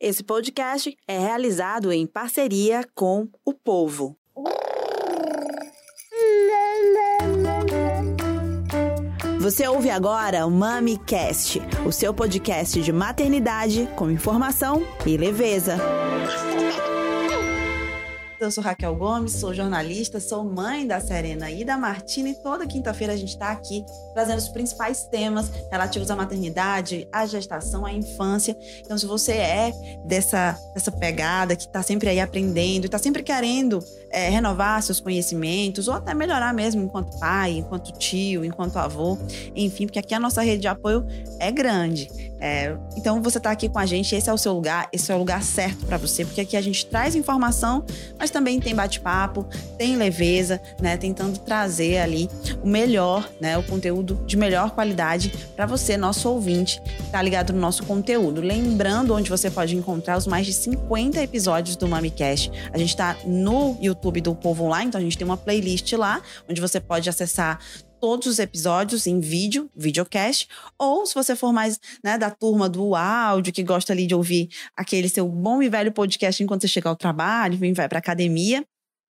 Esse podcast é realizado em parceria com o povo. Você ouve agora o MamiCast, o seu podcast de maternidade com informação e leveza. Eu sou Raquel Gomes, sou jornalista, sou mãe da Serena e da Martina e toda quinta-feira a gente está aqui trazendo os principais temas relativos à maternidade, à gestação, à infância. Então, se você é dessa, dessa pegada que está sempre aí aprendendo, está sempre querendo é, renovar seus conhecimentos ou até melhorar mesmo enquanto pai, enquanto tio, enquanto avô, enfim, porque aqui a nossa rede de apoio é grande. É, então você está aqui com a gente, esse é o seu lugar, esse é o lugar certo para você, porque aqui a gente traz informação, mas também tem bate-papo, tem leveza, né, tentando trazer ali o melhor, né, o conteúdo de melhor qualidade para você, nosso ouvinte, que está ligado no nosso conteúdo. Lembrando onde você pode encontrar os mais de 50 episódios do MamiCast. A gente está no YouTube do Povo Online, então a gente tem uma playlist lá, onde você pode acessar todos os episódios em vídeo, videocast, ou se você for mais né, da turma do áudio, que gosta ali de ouvir aquele seu bom e velho podcast enquanto você chega ao trabalho, vem vai para academia,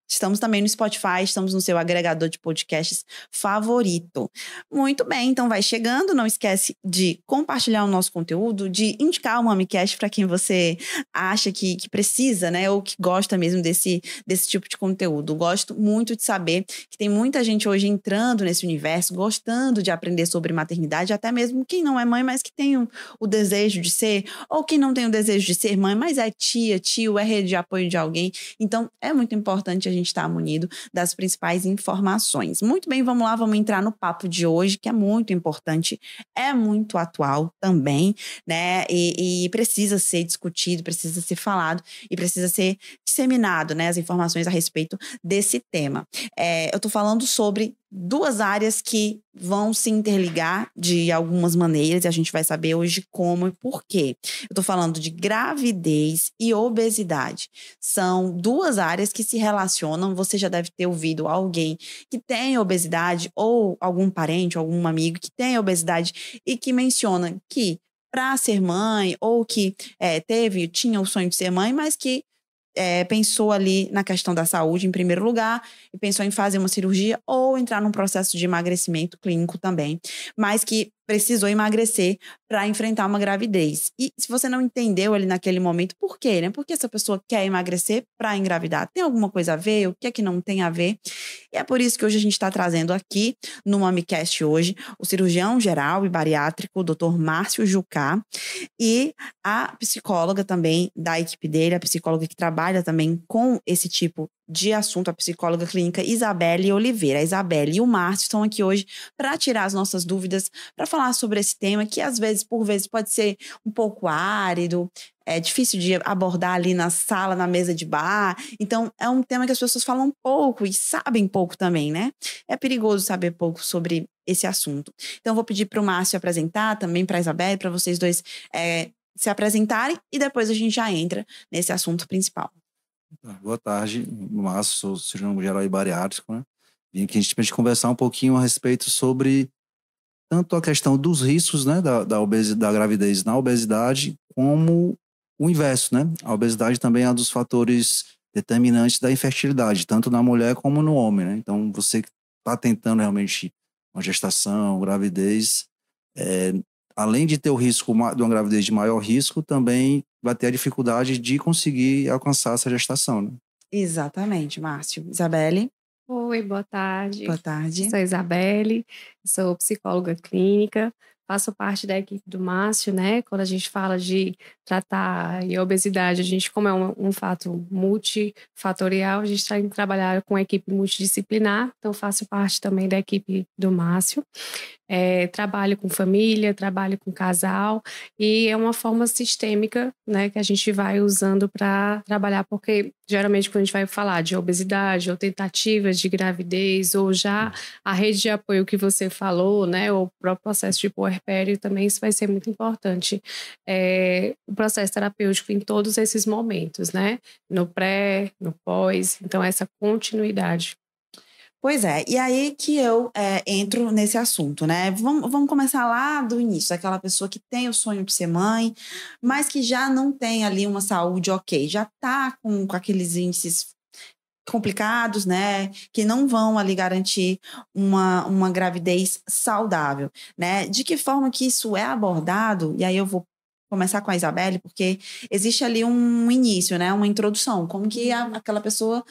Estamos também no Spotify, estamos no seu agregador de podcasts favorito. Muito bem, então vai chegando, não esquece de compartilhar o nosso conteúdo, de indicar o MamiCast para quem você acha que, que precisa, né, ou que gosta mesmo desse, desse tipo de conteúdo. Gosto muito de saber que tem muita gente hoje entrando nesse universo, gostando de aprender sobre maternidade, até mesmo quem não é mãe, mas que tem o, o desejo de ser, ou quem não tem o desejo de ser mãe, mas é tia, tio, é rede de apoio de alguém. Então, é muito importante a gente gente está munido das principais informações. Muito bem, vamos lá, vamos entrar no papo de hoje, que é muito importante, é muito atual também, né? E, e precisa ser discutido, precisa ser falado e precisa ser disseminado, né? As informações a respeito desse tema. É, eu estou falando sobre duas áreas que vão se interligar de algumas maneiras e a gente vai saber hoje como e por quê. Eu tô falando de gravidez e obesidade. São duas áreas que se relacionam. Você já deve ter ouvido alguém que tem obesidade ou algum parente, algum amigo que tem obesidade e que menciona que para ser mãe ou que é, teve, tinha o sonho de ser mãe, mas que é, pensou ali na questão da saúde em primeiro lugar e pensou em fazer uma cirurgia ou entrar num processo de emagrecimento clínico também, mas que precisou emagrecer para enfrentar uma gravidez. E se você não entendeu ali naquele momento, por quê, né? Por que essa pessoa quer emagrecer para engravidar? Tem alguma coisa a ver? O que é que não tem a ver? E é por isso que hoje a gente está trazendo aqui no MamiCast hoje o cirurgião geral e bariátrico, Dr. Márcio Jucá, e a psicóloga também da equipe dele, a psicóloga que trabalha também com esse tipo de assunto, a psicóloga clínica Isabelle Oliveira. A Isabelle e o Márcio estão aqui hoje para tirar as nossas dúvidas, para falar sobre esse tema que às vezes, por vezes, pode ser um pouco árido, é difícil de abordar ali na sala, na mesa de bar. Então, é um tema que as pessoas falam pouco e sabem pouco também, né? É perigoso saber pouco sobre esse assunto. Então, vou pedir para o Márcio apresentar, também para a Isabelle, para vocês dois é, se apresentarem e depois a gente já entra nesse assunto principal. Tá, boa tarde, Márcio, sou cirurgião geral e bariátrico, né? Vim aqui a gente conversar um pouquinho a respeito sobre tanto a questão dos riscos, né, da, da, obesidade, da gravidez na obesidade, como o inverso, né? A obesidade também é um dos fatores determinantes da infertilidade, tanto na mulher como no homem, né? Então, você que está tentando realmente uma gestação, gravidez, é, além de ter o risco de uma gravidez de maior risco, também vai ter a dificuldade de conseguir alcançar essa gestação. Né? Exatamente, Márcio. Isabelle? Oi, boa tarde. Boa tarde. Sou Isabelle, sou psicóloga clínica, faço parte da equipe do Márcio, né? Quando a gente fala de tratar a obesidade, a gente, como é um, um fato multifatorial, a gente está em trabalhar com a equipe multidisciplinar, então faço parte também da equipe do Márcio. É, trabalho com família, trabalho com casal, e é uma forma sistêmica né, que a gente vai usando para trabalhar, porque geralmente quando a gente vai falar de obesidade ou tentativas de gravidez, ou já a rede de apoio que você falou, né, ou o próprio processo de puerpério, também isso vai ser muito importante. É, o processo terapêutico em todos esses momentos, né, no pré, no pós, então essa continuidade. Pois é, e aí que eu é, entro nesse assunto, né? Vamos, vamos começar lá do início, aquela pessoa que tem o sonho de ser mãe, mas que já não tem ali uma saúde ok, já tá com, com aqueles índices complicados, né? Que não vão ali garantir uma, uma gravidez saudável, né? De que forma que isso é abordado? E aí eu vou começar com a Isabelle, porque existe ali um início, né? Uma introdução, como que a, aquela pessoa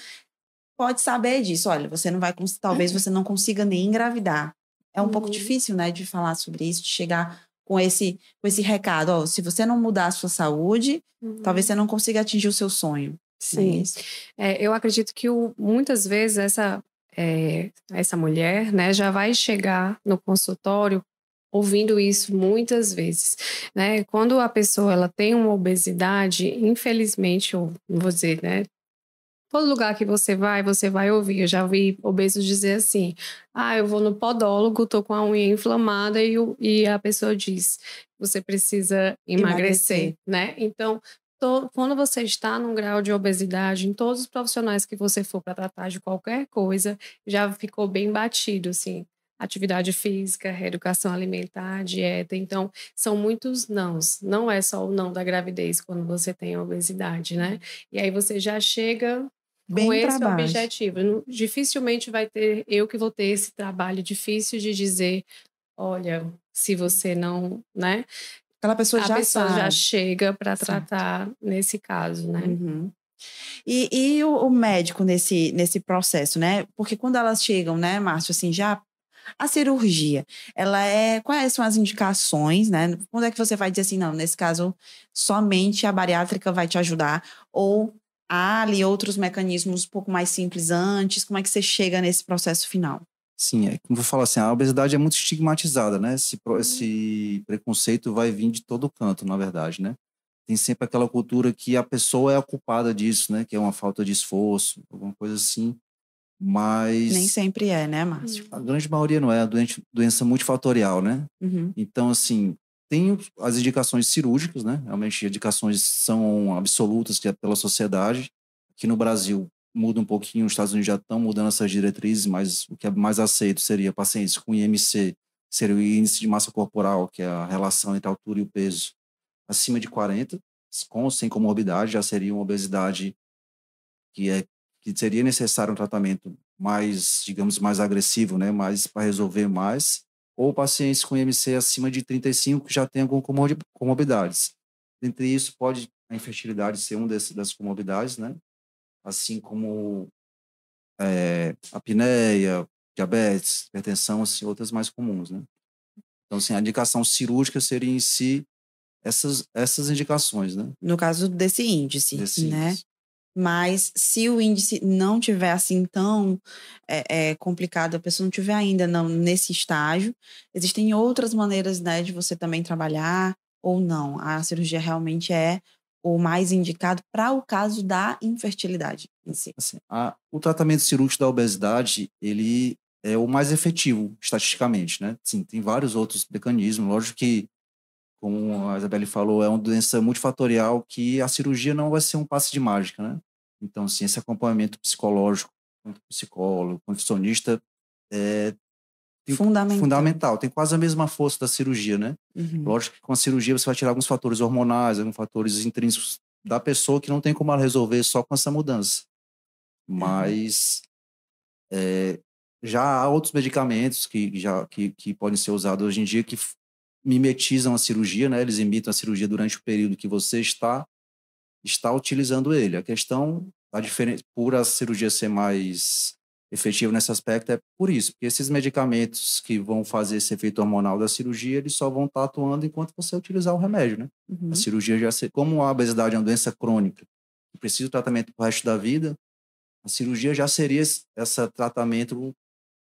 pode saber disso. Olha, você não vai, talvez você não consiga nem engravidar. É um uhum. pouco difícil, né, de falar sobre isso, de chegar com esse, com esse recado. Ó, se você não mudar a sua saúde, uhum. talvez você não consiga atingir o seu sonho. É Sim. É é, eu acredito que o, muitas vezes essa, é, essa mulher, né, já vai chegar no consultório ouvindo isso muitas vezes, né? Quando a pessoa ela tem uma obesidade, infelizmente, ou vou dizer, né, Todo lugar que você vai, você vai ouvir. Eu já ouvi obesos dizer assim: ah, eu vou no podólogo, tô com a unha inflamada, e, e a pessoa diz: você precisa emagrecer, emagrecer. né? Então, to, quando você está num grau de obesidade, em todos os profissionais que você for para tratar de qualquer coisa, já ficou bem batido, assim. Atividade física, reeducação alimentar, dieta. Então, são muitos nãos. Não é só o não da gravidez quando você tem obesidade, né? E aí você já chega Bem com esse baixo. objetivo. Dificilmente vai ter eu que vou ter esse trabalho difícil de dizer, olha, se você não, né? Aquela pessoa a já pessoa sabe. já chega para tratar nesse caso, né? Uhum. E, e o, o, médico nesse, nesse processo, né? Porque quando elas chegam, né, Márcio, assim, já a cirurgia, ela é. Quais são as indicações, né? Quando é que você vai dizer assim, não, nesse caso, somente a bariátrica vai te ajudar? Ou há ali outros mecanismos um pouco mais simples antes? Como é que você chega nesse processo final? Sim, é, como vou falar assim, a obesidade é muito estigmatizada, né? Esse, uhum. esse preconceito vai vir de todo canto, na verdade, né? Tem sempre aquela cultura que a pessoa é a culpada disso, né? Que é uma falta de esforço, alguma coisa assim. Mas. Nem sempre é, né, Márcio? A grande maioria não é, a doença, doença multifatorial, né? Uhum. Então, assim, tem as indicações cirúrgicas, né? Realmente, indicações são absolutas que é pela sociedade. Aqui no Brasil muda um pouquinho, os Estados Unidos já estão mudando essas diretrizes, mas o que é mais aceito seria pacientes com IMC, seria o índice de massa corporal, que é a relação entre a altura e o peso, acima de 40, com ou sem comorbidade, já seria uma obesidade que é que seria necessário um tratamento mais, digamos, mais agressivo, né? Mais para resolver mais ou pacientes com IMC acima de 35 que já têm algumas comorbidades. Entre isso, pode a infertilidade ser uma das comorbidades, né? Assim como é, apneia, diabetes, hipertensão, assim, outras mais comuns, né? Então, assim, a indicação cirúrgica seria em si essas, essas indicações, né? No caso desse índice, desse né? Índice. Mas se o índice não tiver assim tão é, é, complicado, a pessoa não tiver ainda não, nesse estágio, existem outras maneiras né, de você também trabalhar ou não. A cirurgia realmente é o mais indicado para o caso da infertilidade em si. Assim, a, o tratamento cirúrgico da obesidade, ele é o mais efetivo estatisticamente, né? Sim, tem vários outros mecanismos. Lógico que, como a Isabelle falou, é uma doença multifatorial que a cirurgia não vai ser um passe de mágica, né? Então, assim, esse acompanhamento psicológico, quanto psicólogo, nutricionista, é fundamental. fundamental. Tem quase a mesma força da cirurgia, né? Uhum. Lógico que com a cirurgia você vai tirar alguns fatores hormonais, alguns fatores intrínsecos da pessoa que não tem como ela resolver só com essa mudança. Uhum. Mas uhum. é, já há outros medicamentos que, já, que, que podem ser usados hoje em dia que mimetizam a cirurgia, né? Eles imitam a cirurgia durante o período que você está está utilizando ele. A questão, a diferença, por a cirurgia ser mais efetiva nesse aspecto é por isso, porque esses medicamentos que vão fazer esse efeito hormonal da cirurgia, eles só vão estar atuando enquanto você utilizar o remédio, né? Uhum. A cirurgia já ser, como a obesidade é uma doença crônica, que precisa de tratamento para o resto da vida, a cirurgia já seria esse tratamento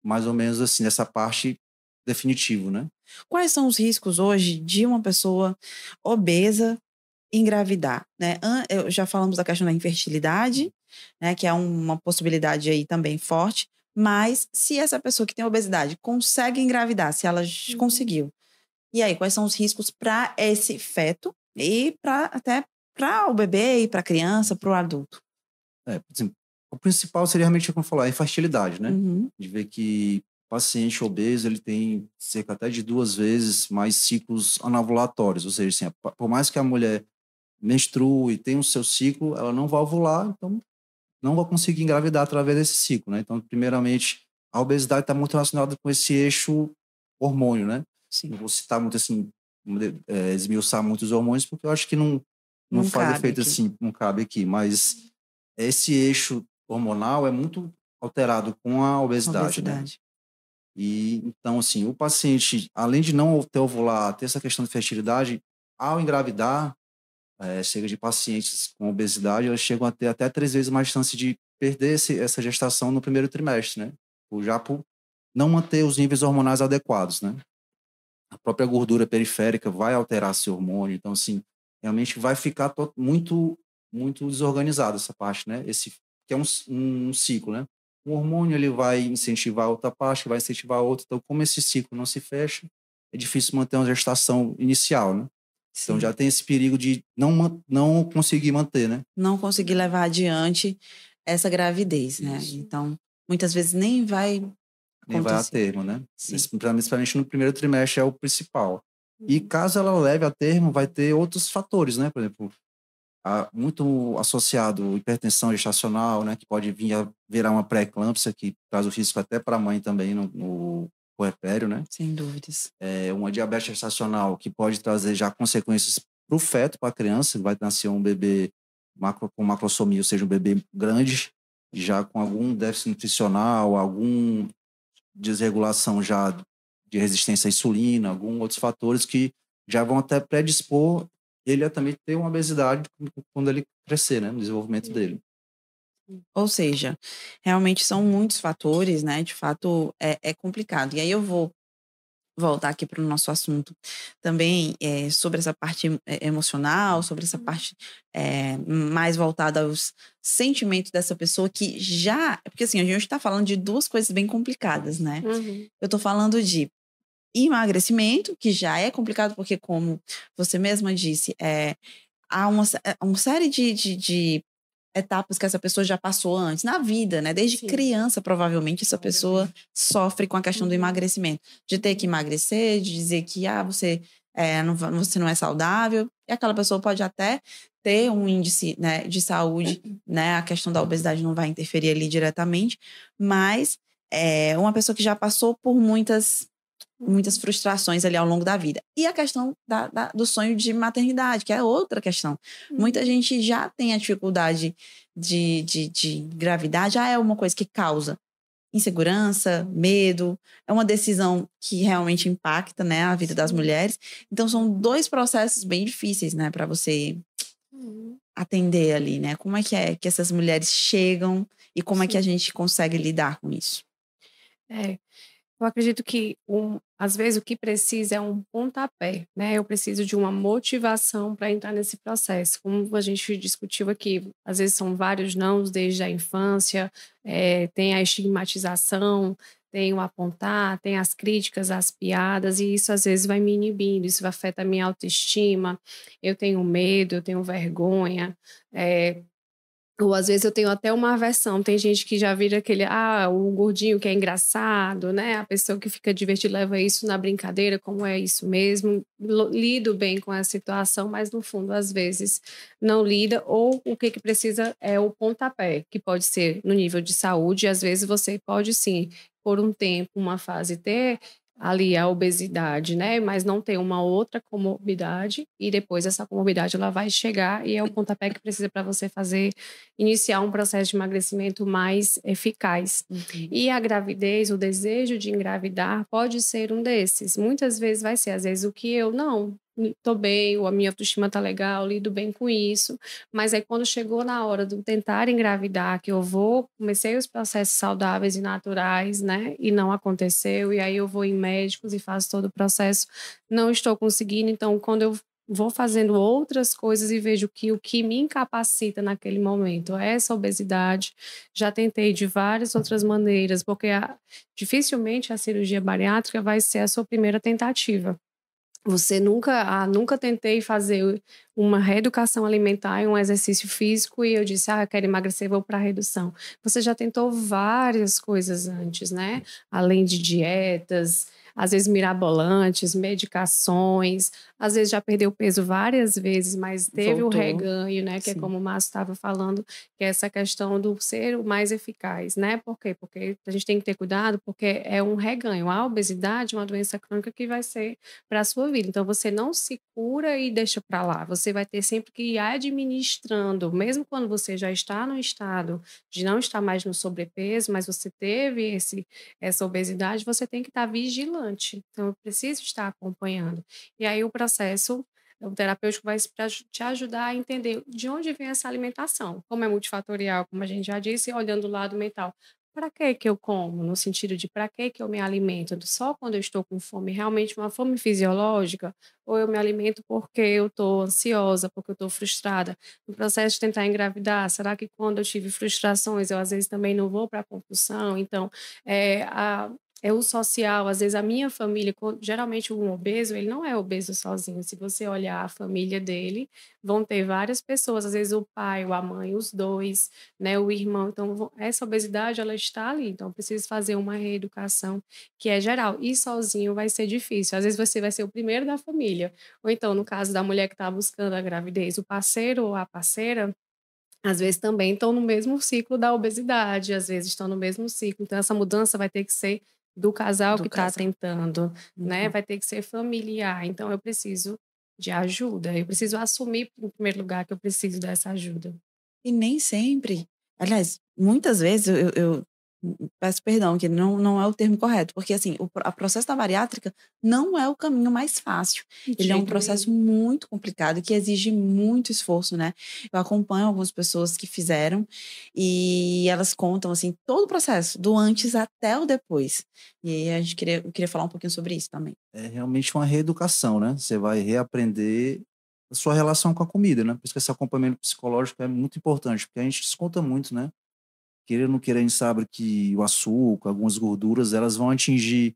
mais ou menos assim, nessa parte definitivo, né? Quais são os riscos hoje de uma pessoa obesa engravidar, né? Já falamos da questão da infertilidade, né, que é uma possibilidade aí também forte, mas se essa pessoa que tem obesidade consegue engravidar, se ela uhum. conseguiu, e aí quais são os riscos para esse feto e para até para o bebê e para a criança, para o adulto? É, o principal seria realmente, como falar, a infertilidade, né? Uhum. De ver que o paciente obeso, ele tem cerca até de duas vezes mais ciclos anovulatórios, ou seja, assim, por mais que a mulher menstrue e tenha o seu ciclo, ela não vai ovular, então não vai conseguir engravidar através desse ciclo, né? Então, primeiramente, a obesidade está muito relacionada com esse eixo hormônio, né? Sim. Não vou citar muito assim, é, esmiuçar muitos hormônios, porque eu acho que não, não, Não faz efeito aqui. assim, não cabe aqui. Mas esse eixo hormonal é muito alterado com a obesidade, né? Obesidade. E então, assim, o paciente, além de não ter ovular, ter essa questão de fertilidade, ao engravidar, é, chega de pacientes com obesidade, elas chegam a ter até três vezes mais chance de perder esse, essa gestação no primeiro trimestre, né? Já por não manter os níveis hormonais adequados, né? A própria gordura periférica vai alterar esse hormônio, então, assim, realmente vai ficar to- muito, muito desorganizado essa parte, né? Esse que é um, um ciclo, né? Um hormônio ele vai incentivar outra parte, vai incentivar outra. Então, como esse ciclo não se fecha, é difícil manter uma gestação inicial, né? Então Sim. já tem esse perigo de não, não conseguir manter, né? Não conseguir levar adiante essa gravidez, né? Isso. Então, muitas vezes nem vai Nem vai a termo, né? Principalmente no primeiro trimestre é o principal. E Uhum. caso ela leve a termo, vai ter outros fatores, né? Por exemplo, a- muito associado hipertensão gestacional, né? Que pode vir a virar uma pré-eclâmpsia, que traz o risco até para a mãe também no, no puerpério, né? sem dúvidas. É uma diabetes gestacional que pode trazer já consequências para o feto, para a criança, vai nascer um bebê macro, com macrosomia, ou seja, um bebê grande, já com algum déficit nutricional, algum desregulação já de resistência à insulina, alguns outros fatores que já vão até predispor ele a também ter uma obesidade quando ele crescer, né, no desenvolvimento dele. Ou seja, realmente são muitos fatores, né? De fato, é, é complicado. E aí eu vou voltar aqui para o nosso assunto também é, sobre essa parte é, emocional, sobre essa parte é, mais voltada aos sentimentos dessa pessoa que já. Porque assim, a gente está falando de duas coisas bem complicadas, né? Uhum. Eu estou falando de emagrecimento, que já é complicado, porque, como você mesma disse, é, há uma, uma série de, de, de etapas que essa pessoa já passou antes, na vida, né? Desde Sim. criança, provavelmente, essa pessoa sofre com a questão do Uhum. emagrecimento. De ter que emagrecer, de dizer que ah, você, é, não, você não é saudável. E aquela pessoa pode até ter um índice né, de saúde, né? A questão da obesidade não vai interferir ali diretamente, mas é uma pessoa que já passou por muitas muitas frustrações ali ao longo da vida. E a questão da, da- do sonho de maternidade, que é outra questão. Muita gente já tem a dificuldade de, de, de gravidar, já é uma coisa que causa insegurança, medo, é uma decisão que realmente impacta né, a vida das Sim. mulheres. Então, são dois processos bem difíceis né, para você Uhum. atender ali, né? Como é que é que essas mulheres chegam e como é que a gente consegue lidar com isso? É, eu acredito que um, às vezes o que precisa é um pontapé, né? Eu preciso de uma motivação para entrar nesse processo. Como a gente discutiu aqui, às vezes são vários nãos desde a infância, é, tem a estigmatização, tem o apontar, tem as críticas, as piadas, e isso às vezes vai me inibindo, isso afeta a minha autoestima, eu tenho medo, eu tenho vergonha, é, ou às vezes eu tenho até uma aversão. Tem gente que já vira aquele, ah, o gordinho que é engraçado, né? A pessoa que fica divertida leva isso na brincadeira, como é isso mesmo. Lido bem com a situação, mas no fundo, às vezes, não lida. Ou o que, que precisa é o pontapé, que pode ser no nível de saúde. E às vezes você pode sim, por um tempo, uma fase ter ali a obesidade, né? Mas não ter uma outra comorbidade e depois essa comorbidade ela vai chegar e é o pontapé que precisa para você fazer iniciar um processo de emagrecimento mais eficaz. E a gravidez, o desejo de engravidar pode ser um desses. Muitas vezes vai ser, às vezes o que eu não tô bem, a minha autoestima tá legal, lido bem com isso, mas aí quando chegou na hora de tentar engravidar, que eu vou, comecei os processos saudáveis e naturais, né, e não aconteceu, e aí eu vou em médicos e faço todo o processo, não estou conseguindo, então quando eu vou fazendo outras coisas e vejo que o que me incapacita naquele momento é essa obesidade. Já tentei de várias outras maneiras, porque a- dificilmente a cirurgia bariátrica vai ser a sua primeira tentativa. Você nunca, ah, nunca tentei fazer uma reeducação alimentar e um exercício físico e eu disse, ah, eu quero emagrecer, vou para redução. Você já tentou várias coisas antes, né? Além de dietas, às vezes mirabolantes, medicações, às vezes já perdeu peso várias vezes, mas teve Voltou. o reganho, né? Que é Sim. é como o Márcio estava falando, que é essa questão do ser o mais eficaz, né? Por quê? Porque a gente tem que ter cuidado, porque é um reganho. A obesidade é uma doença crônica que vai ser para a sua vida. Então você não se cura e deixa para lá. Você vai ter sempre que ir administrando, mesmo quando você já está no estado de não estar mais no sobrepeso, mas você teve esse, essa obesidade, você tem que estar tá vigilando então, eu preciso estar acompanhando. E aí, o processo o terapêutico vai te ajudar a entender de onde vem essa alimentação. Como é multifatorial, como a gente já disse, olhando o lado mental. Para que que eu como? No sentido de para que que eu me alimento? Só quando eu estou com fome, realmente uma fome fisiológica? Ou eu me alimento porque eu estou ansiosa, porque eu estou frustrada? No processo de tentar engravidar, será que quando eu tive frustrações, eu às vezes também não vou para a compulsão? Então, é, a, é o social. Às vezes a minha família, geralmente um obeso, ele não é obeso sozinho. Se você olhar a família dele, vão ter várias pessoas, às vezes o pai, a mãe, os dois, né, o irmão. Então essa obesidade ela está ali. Então preciso fazer uma reeducação que é geral. E sozinho vai ser difícil. Às vezes você vai ser o primeiro da família. Ou então no caso da mulher que está buscando a gravidez, o parceiro ou a parceira às vezes também estão no mesmo ciclo da obesidade, às vezes estão no mesmo ciclo. Então, essa mudança vai ter que ser do casal do que está tentando, né, uhum. né? Vai ter que ser familiar. Então eu preciso de ajuda. Eu preciso assumir em primeiro lugar que eu preciso dessa ajuda. E nem sempre, aliás, muitas vezes eu, eu peço perdão, que não, não é o termo correto, porque assim, o a processo da bariátrica não é o caminho mais fácil. Ele é um processo muito complicado que exige muito esforço, né? Eu acompanho algumas pessoas que fizeram e elas contam assim todo o processo, do antes até o depois. E aí a gente queria, eu queria falar um pouquinho sobre isso também. É realmente uma reeducação, né? Você vai reaprender a sua relação com a comida, né? Por isso que esse acompanhamento psicológico é muito importante, porque a gente desconta muito, né? Querer ou não querer, a gente sabe que o açúcar, algumas gorduras, elas vão atingir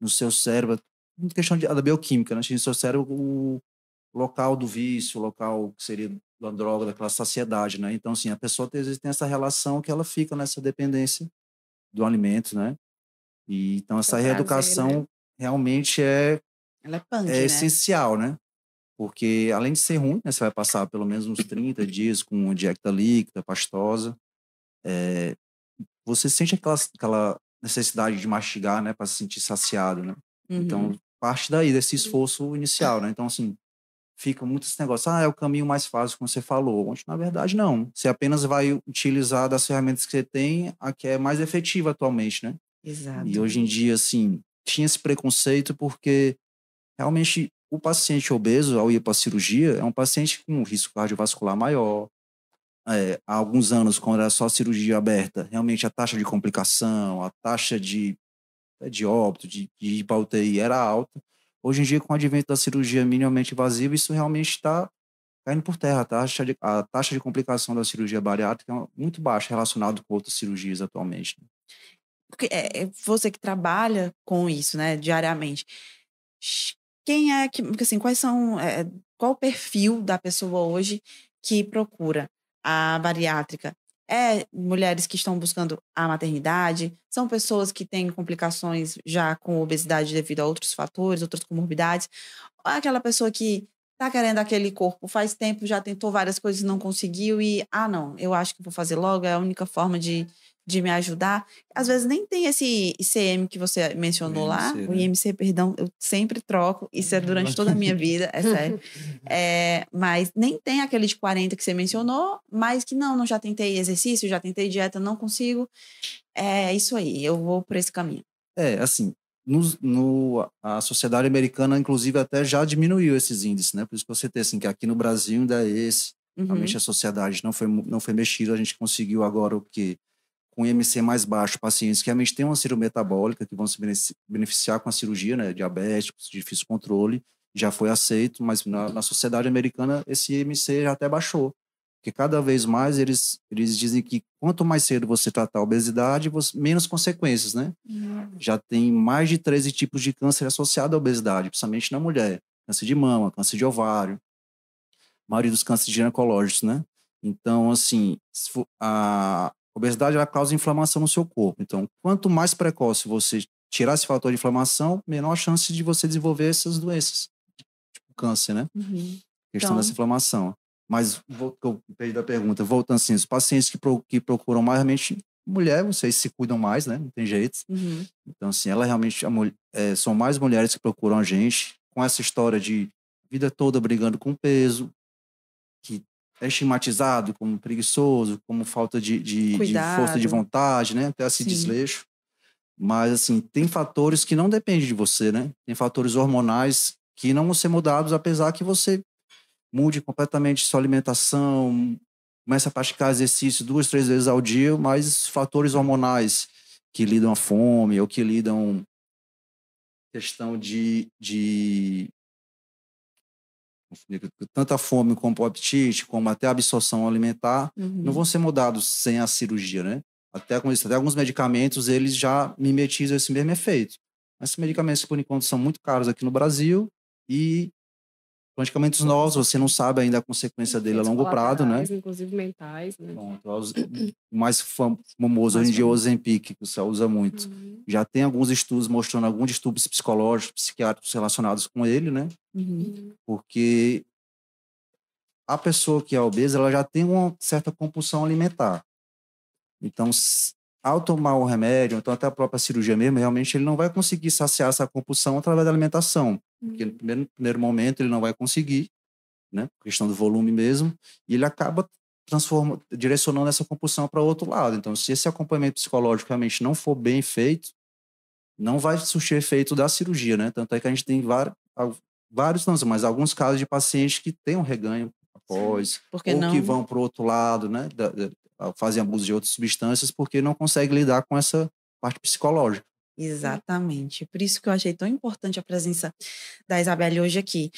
no seu cérebro, questão de, da bioquímica, né? atingir no seu cérebro o local do vício, o local que seria da droga, daquela saciedade, né? Então, assim, a pessoa às vezes tem essa relação que ela fica nessa dependência do alimento, né? E, então, essa prazer, reeducação né? realmente é, é, punk, é né? essencial, né? Porque, além de ser ruim, né, você vai passar pelo menos uns 30 dias com dieta líquida, pastosa, é, você sente aquela, aquela necessidade de mastigar, né, para se sentir saciado, né? Então, uhum. Então, parte daí desse esforço inicial, né? Então, assim, fica muito esse negócio, ah, é o caminho mais fácil, como você falou. Onde, na verdade, não. Você apenas vai utilizar das ferramentas que você tem a que é mais efetiva atualmente, né? Exato. E hoje em dia, assim, tinha esse preconceito porque realmente o paciente obeso, ao ir para a cirurgia, é um paciente com um risco cardiovascular maior, é, há alguns anos, quando era só cirurgia aberta, realmente a taxa de complicação, a taxa de, de óbito, de, de UTI era alta. Hoje em dia, com o advento da cirurgia minimamente invasiva, isso realmente está caindo por terra. A taxa, de, a taxa de complicação da cirurgia bariátrica é muito baixa relacionado com outras cirurgias atualmente. Né? Porque é, é, você que trabalha com isso, né, diariamente, quem é que, assim, quais são, é, qual o perfil da pessoa hoje que procura? A bariátrica. É mulheres que estão buscando a maternidade, são pessoas que têm complicações já com obesidade devido a outros fatores, outras comorbidades, ou aquela pessoa que está querendo aquele corpo faz tempo, já tentou várias coisas e não conseguiu e, ah, não, eu acho que vou fazer logo, é a única forma de de me ajudar. Às vezes nem tem esse ICM que você mencionou IMC, lá, né? o IMC, perdão, eu sempre troco, isso é durante toda a minha vida, é sério. É, mas nem tem aquele de 40 que você mencionou, mas que não, não já tentei exercício, já tentei dieta, não consigo. É isso aí, eu vou por esse caminho. É, assim, no, no, a sociedade americana, inclusive, até já diminuiu esses índices, né? Por isso que você tem, assim, que aqui no Brasil ainda é esse. Uhum. Realmente a sociedade não foi, não foi mexida, a gente conseguiu agora o que com IMC mais baixo, pacientes que realmente têm uma síndrome metabólica, que vão se beneficiar com a cirurgia, né, diabéticos, difícil controle, já foi aceito, mas na, na sociedade americana esse IMC já até baixou. Porque cada vez mais eles, eles dizem que quanto mais cedo você tratar a obesidade, você, menos consequências, né? Uhum. Já tem mais de 13 tipos de câncer associado à obesidade, principalmente na mulher. Câncer de mama, câncer de ovário. maioria dos cânceres ginecológicos, né? Então, assim, a obesidade ela causa inflamação no seu corpo. Então, quanto mais precoce você tirar esse fator de inflamação, menor a chance de você desenvolver essas doenças, tipo câncer, né? Uhum. Questão então... dessa inflamação. Mas, eu perdi da pergunta, voltando assim, os pacientes que, pro, que procuram mais, realmente, mulher, vocês se cuidam mais, né? Não tem jeito. Uhum. Então, assim, ela realmente, é, são mais mulheres que procuram a gente, com essa história de vida toda brigando com peso, é estigmatizado como preguiçoso, como falta de, de, de força de vontade, né? Até esse Sim. desleixo. Mas, assim, tem fatores que não dependem de você, né? Tem fatores hormonais que não vão ser mudados, apesar que você mude completamente sua alimentação, comece a praticar exercício duas, três vezes ao dia, mas fatores hormonais que lidam a fome ou que lidam questão de, de tanto a fome como o apetite, como até a absorção alimentar, uhum. não vão ser mudados sem a cirurgia, né? Até, com isso, até alguns medicamentos, eles já mimetizam esse mesmo efeito. Mas esses medicamentos, por enquanto, são muito caros aqui no Brasil e medicamentos novos, você não sabe ainda a consequência dele a longo prazo, né? Inclusive mentais, né? o mais famoso hoje em dia é o Ozempic, que você usa muito. Uhum. Já tem alguns estudos mostrando alguns distúrbios psicológicos, psiquiátricos relacionados com ele, né? Uhum. Porque a pessoa que é obesa, ela já tem uma certa compulsão alimentar. Então, ao tomar o remédio, então até a própria cirurgia mesmo, realmente ele não vai conseguir saciar essa compulsão através da alimentação. Porque no uhum. primeiro, primeiro momento ele não vai conseguir, né? Por questão do volume mesmo, e ele acaba transformando, direcionando essa compulsão para o outro lado. Então, se esse acompanhamento psicológico realmente não for bem feito, não vai surtir efeito da cirurgia, né? Tanto é que a gente tem vários, vários não, mas alguns casos de pacientes que têm um reganho após, ou não... que vão para o outro lado, né? Da, da, fazem abuso de outras substâncias porque não conseguem lidar com essa parte psicológica. Exatamente. Por isso que eu achei tão importante a presença da Isabelle hoje aqui,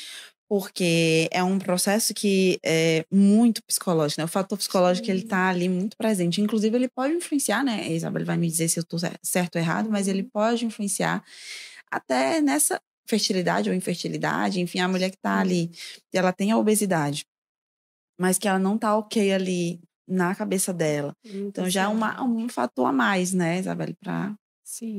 porque é um processo que é muito psicológico, né? O fator psicológico Sim. ele está ali muito presente. Inclusive, ele pode influenciar, né? A Isabelle vai me dizer se eu estou certo ou errado, mas ele uhum. pode influenciar até nessa fertilidade ou infertilidade, enfim, a mulher que está ali, ela tem a obesidade, mas que ela não está ok ali na cabeça dela. então já é uma, um fator a mais, né, Isabelle, para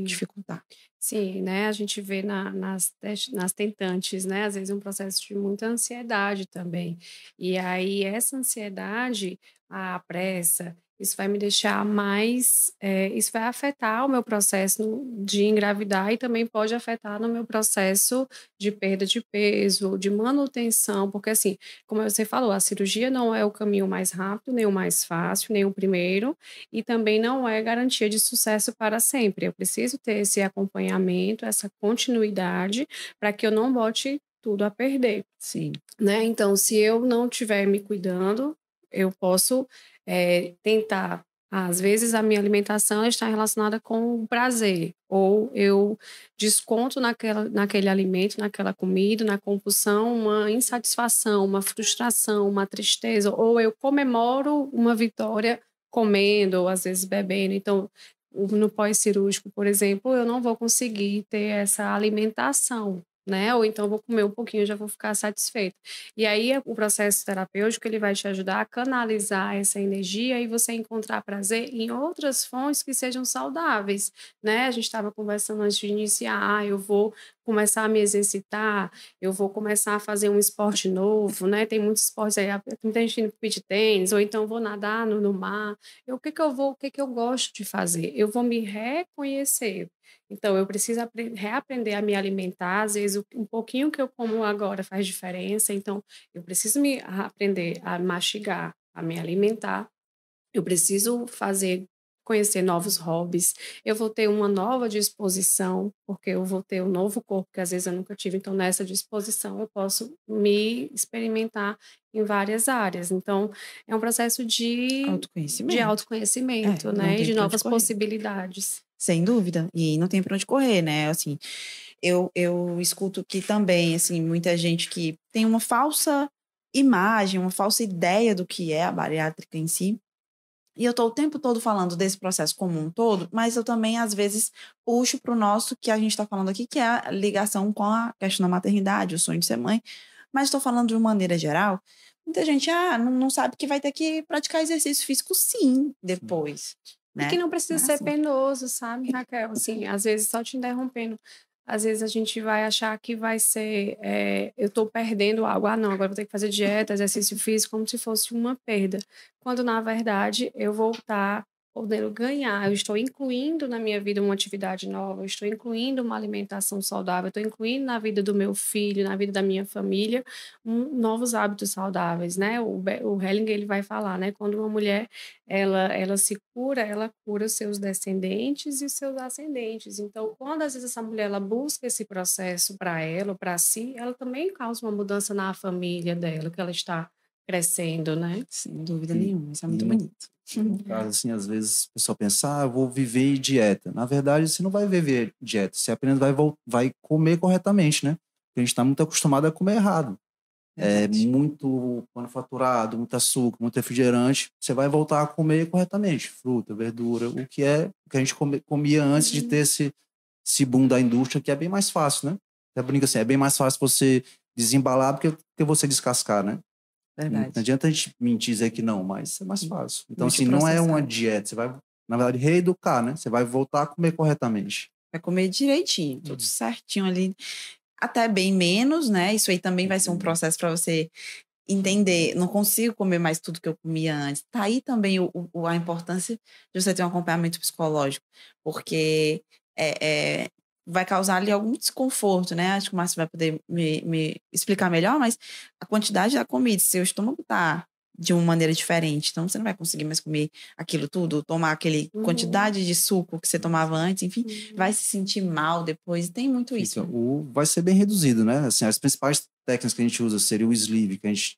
dificultar. Sim, né? A gente vê na, nas, nas tentantes, né? Às vezes um processo de muita ansiedade também. E aí, essa ansiedade, a pressa, isso vai me deixar mais. É, isso vai afetar o meu processo de engravidar e também pode afetar no meu processo de perda de peso, de manutenção, porque, assim, como você falou, a cirurgia não é o caminho mais rápido, nem o mais fácil, nem o primeiro, e também não é garantia de sucesso para sempre. Eu preciso ter esse acompanhamento, essa continuidade, para que eu não bote tudo a perder. Sim. Né? Então, se eu não estiver me cuidando, eu posso é, tentar. Às vezes a minha alimentação está relacionada com o prazer, ou eu desconto naquela, naquele alimento, naquela comida, na compulsão, uma insatisfação, uma frustração, uma tristeza, ou eu comemoro uma vitória comendo, ou às vezes bebendo. Então, no pós-cirúrgico, por exemplo, eu não vou conseguir ter essa alimentação né? Ou então vou comer um pouquinho, já vou ficar satisfeito. E aí o processo terapêutico ele vai te ajudar a canalizar essa energia e você encontrar prazer em outras fontes que sejam saudáveis, né? A gente estava conversando antes de iniciar, ah, eu vou começar a me exercitar, eu vou começar a fazer um esporte novo, né? Tem muitos esportes aí, muita gente indo beach tênis, ou então vou nadar no, no mar. Eu, o que que eu vou, o que que eu gosto de fazer? Eu vou me reconhecer. Então, eu preciso reaprender a me alimentar. Às vezes, um pouquinho que eu como agora faz diferença. Então, eu preciso me aprender a mastigar, a me alimentar. Eu preciso fazer conhecer novos hobbies, eu vou ter uma nova disposição, porque eu vou ter um novo corpo que às vezes eu nunca tive, então nessa disposição eu posso me experimentar em várias áreas. Então, é um processo de autoconhecimento, de autoconhecimento é, né, e de novas possibilidades. Sem dúvida. E não tem para onde correr, né? Assim, eu, eu escuto que também, assim, muita gente que tem uma falsa imagem, uma falsa ideia do que é a bariátrica em si. E eu estou o tempo todo falando desse processo como um todo, mas eu também, às vezes, puxo para o nosso que a gente está falando aqui, que é a ligação com a questão da maternidade, o sonho de ser mãe. Mas estou falando de uma maneira geral, muita gente ah, não, não sabe que vai ter que praticar exercício físico sim depois. Né? E que não precisa É ser assim. penoso, sabe, Raquel? Assim, às vezes, só te interrompendo, às vezes a gente vai achar que vai ser, é, eu estou perdendo algo. Ah, não, agora vou ter que fazer dieta, exercício físico, como se fosse uma perda. Quando, na verdade, eu vou estar podendo ganhar, eu estou incluindo na minha vida uma atividade nova, eu estou incluindo uma alimentação saudável, eu estou incluindo na vida do meu filho, na vida da minha família, um- novos hábitos saudáveis, né? O, o Hellinger, ele vai falar, né? Quando uma mulher, ela, ela se cura, ela cura os seus descendentes e os seus ascendentes. Então, quando às vezes essa mulher, ela busca esse processo para ela, para si, ela também causa uma mudança na família dela, que ela está crescendo, né? Sem dúvida nenhuma, isso é muito e bonito. No caso, assim, às vezes o pessoal pensa, ah, eu vou viver dieta. Na verdade, você não vai viver dieta, você apenas vai, vai comer corretamente, né? Porque a gente está muito acostumado a comer errado. É muito manufaturado, muito açúcar, muito refrigerante. Você vai voltar a comer corretamente, fruta, verdura, o que é o que a gente come- comia antes de Uhum. ter esse, esse boom da indústria, que é bem mais fácil, né? Até brinca assim, é bem mais fácil você desembalar do que, que você descascar, né? Não Verdade. adianta a gente mentir e dizer que não, mas é mais fácil. Então, assim, não é uma dieta. Você vai, na verdade, reeducar, né? Você vai voltar a comer corretamente. Vai comer direitinho, Uhum. tudo certinho ali. Até bem menos, né? Isso aí também vai ser um Uhum. processo para você entender. Não consigo comer mais tudo que eu comia antes. Tá aí também o, o- a importância de você ter um acompanhamento psicológico, porque é, é, vai causar ali algum desconforto, né? Acho que o Márcio vai poder me, me explicar melhor, mas a quantidade da comida, se seu estômago tá de uma maneira diferente, então você não vai conseguir mais comer aquilo tudo, tomar aquele Uhum. quantidade de suco que você tomava antes, enfim, vai se sentir mal depois. Tem muito isso. O, vai ser bem reduzido, né? Assim, as principais técnicas que a gente usa seria o sleeve, que a gente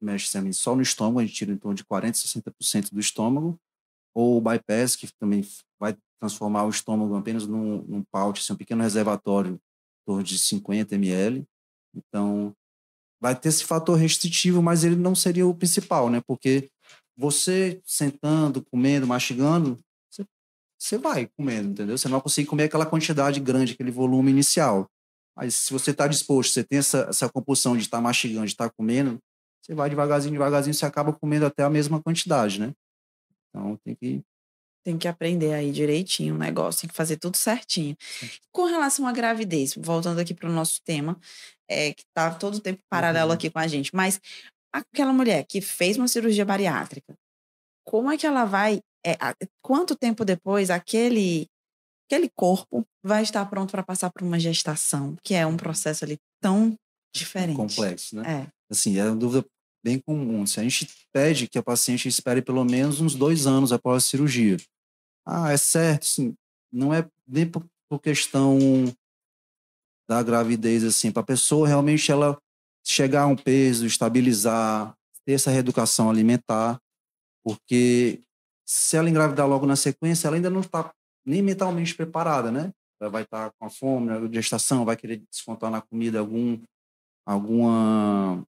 mexe também só no estômago, a gente tira em torno de 40% a 60% do estômago, ou o bypass, que também vai transformar o estômago apenas num, num pouch, assim, um pequeno reservatório, de 50 ml. Então, vai ter esse fator restritivo, mas ele não seria o principal, né? Porque você sentando, comendo, mastigando, você, você vai comendo, entendeu? Você não vai conseguir comer aquela quantidade grande, aquele volume inicial. Mas se você está disposto, você tem essa, essa compulsão de estar mastigando, de estar comendo, você vai devagarzinho, devagarzinho, você acaba comendo até a mesma quantidade, né? Então tem que. Tem que aprender aí direitinho o negócio, tem que fazer tudo certinho. Com relação à gravidez, voltando aqui para o nosso tema, é, que está todo o tempo paralelo Uhum. aqui com a gente, mas aquela mulher que fez uma cirurgia bariátrica, como é que ela vai. é, quanto tempo depois aquele, aquele corpo vai estar pronto para passar por uma gestação, que é um processo ali tão diferente. Complexo, né? É. Assim, é uma dúvida bem comum. Se a gente pede que a paciente espere pelo menos uns dois anos após a cirurgia. Ah, é certo, sim. Não é nem por, por questão da gravidez, assim, para a pessoa realmente ela chegar a um peso, estabilizar, ter essa reeducação alimentar, porque se ela engravidar logo na sequência, ela ainda não está nem mentalmente preparada, né? Ela vai estar com a fome, na gestação, vai querer descontar na comida algum alguma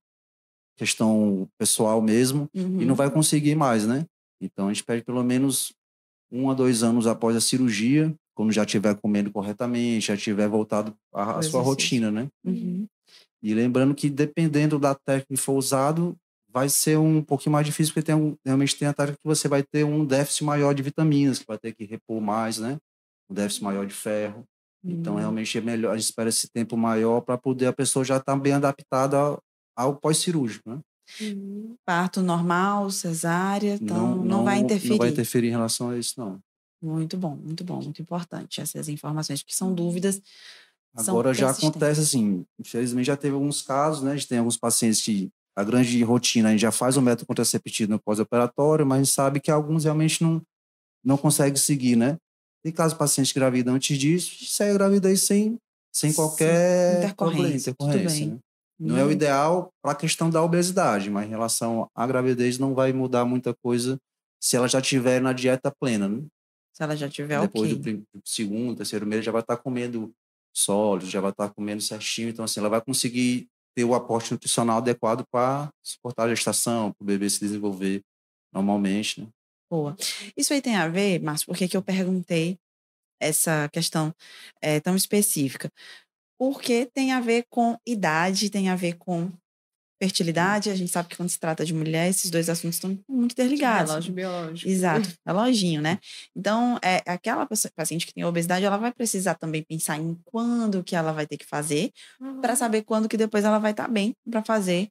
questão pessoal mesmo e não Uhum. vai conseguir mais, né? Então a gente pede pelo menos um a dois anos após a cirurgia, quando já estiver comendo corretamente, já tiver voltado à, sua rotina, né? Uhum. E lembrando que dependendo da técnica que for usado, vai ser um pouquinho mais difícil, porque tem um, realmente tem a técnica que você vai ter um déficit maior de vitaminas, que vai ter que repor mais, né? Um déficit maior de ferro. Então, Uhum. realmente é melhor, a gente espera esse tempo maior para poder a pessoa já estar bem adaptada ao, ao pós-cirúrgico, né? Uhum. Parto normal, cesárea, então não, vai interferir. Não vai interferir em relação a isso, não. Muito bom, muito bom, muito importante essas informações, que são dúvidas. são Agora já persistentes. acontece assim, infelizmente já teve alguns casos, né? A gente tem alguns pacientes que a grande rotina a gente já faz o método contraceptivo no pós-operatório, mas a gente sabe que alguns realmente não não conseguem seguir, né? Tem casos de pacientes que engravidam antes disso e segue a gravidez sem, sem Sem qualquer problema, intercorrência, tudo intercorrência, né? Não é o ideal para a questão da obesidade, mas em relação à gravidez não vai mudar muita coisa se ela já estiver na dieta plena, né? Se ela já tiver Depois ok. do segundo, terceiro mês, já vai estar comendo sólidos, já vai estar comendo certinho. Então, assim, ela vai conseguir ter o aporte nutricional adequado para suportar a gestação, para o bebê se desenvolver normalmente, né? Boa. Isso aí tem a ver, Márcio, por que eu perguntei essa questão eh, tão específica? Porque tem a ver com idade, tem a ver com fertilidade, a gente sabe que quando se trata de mulher, esses dois assuntos estão muito interligados. Relógio biológico. Exato, reloginho, né? Então, é, aquela paciente que tem obesidade, ela vai precisar também pensar em quando que ela vai ter que fazer, uhum. para saber quando que depois ela vai estar tá bem para fazer,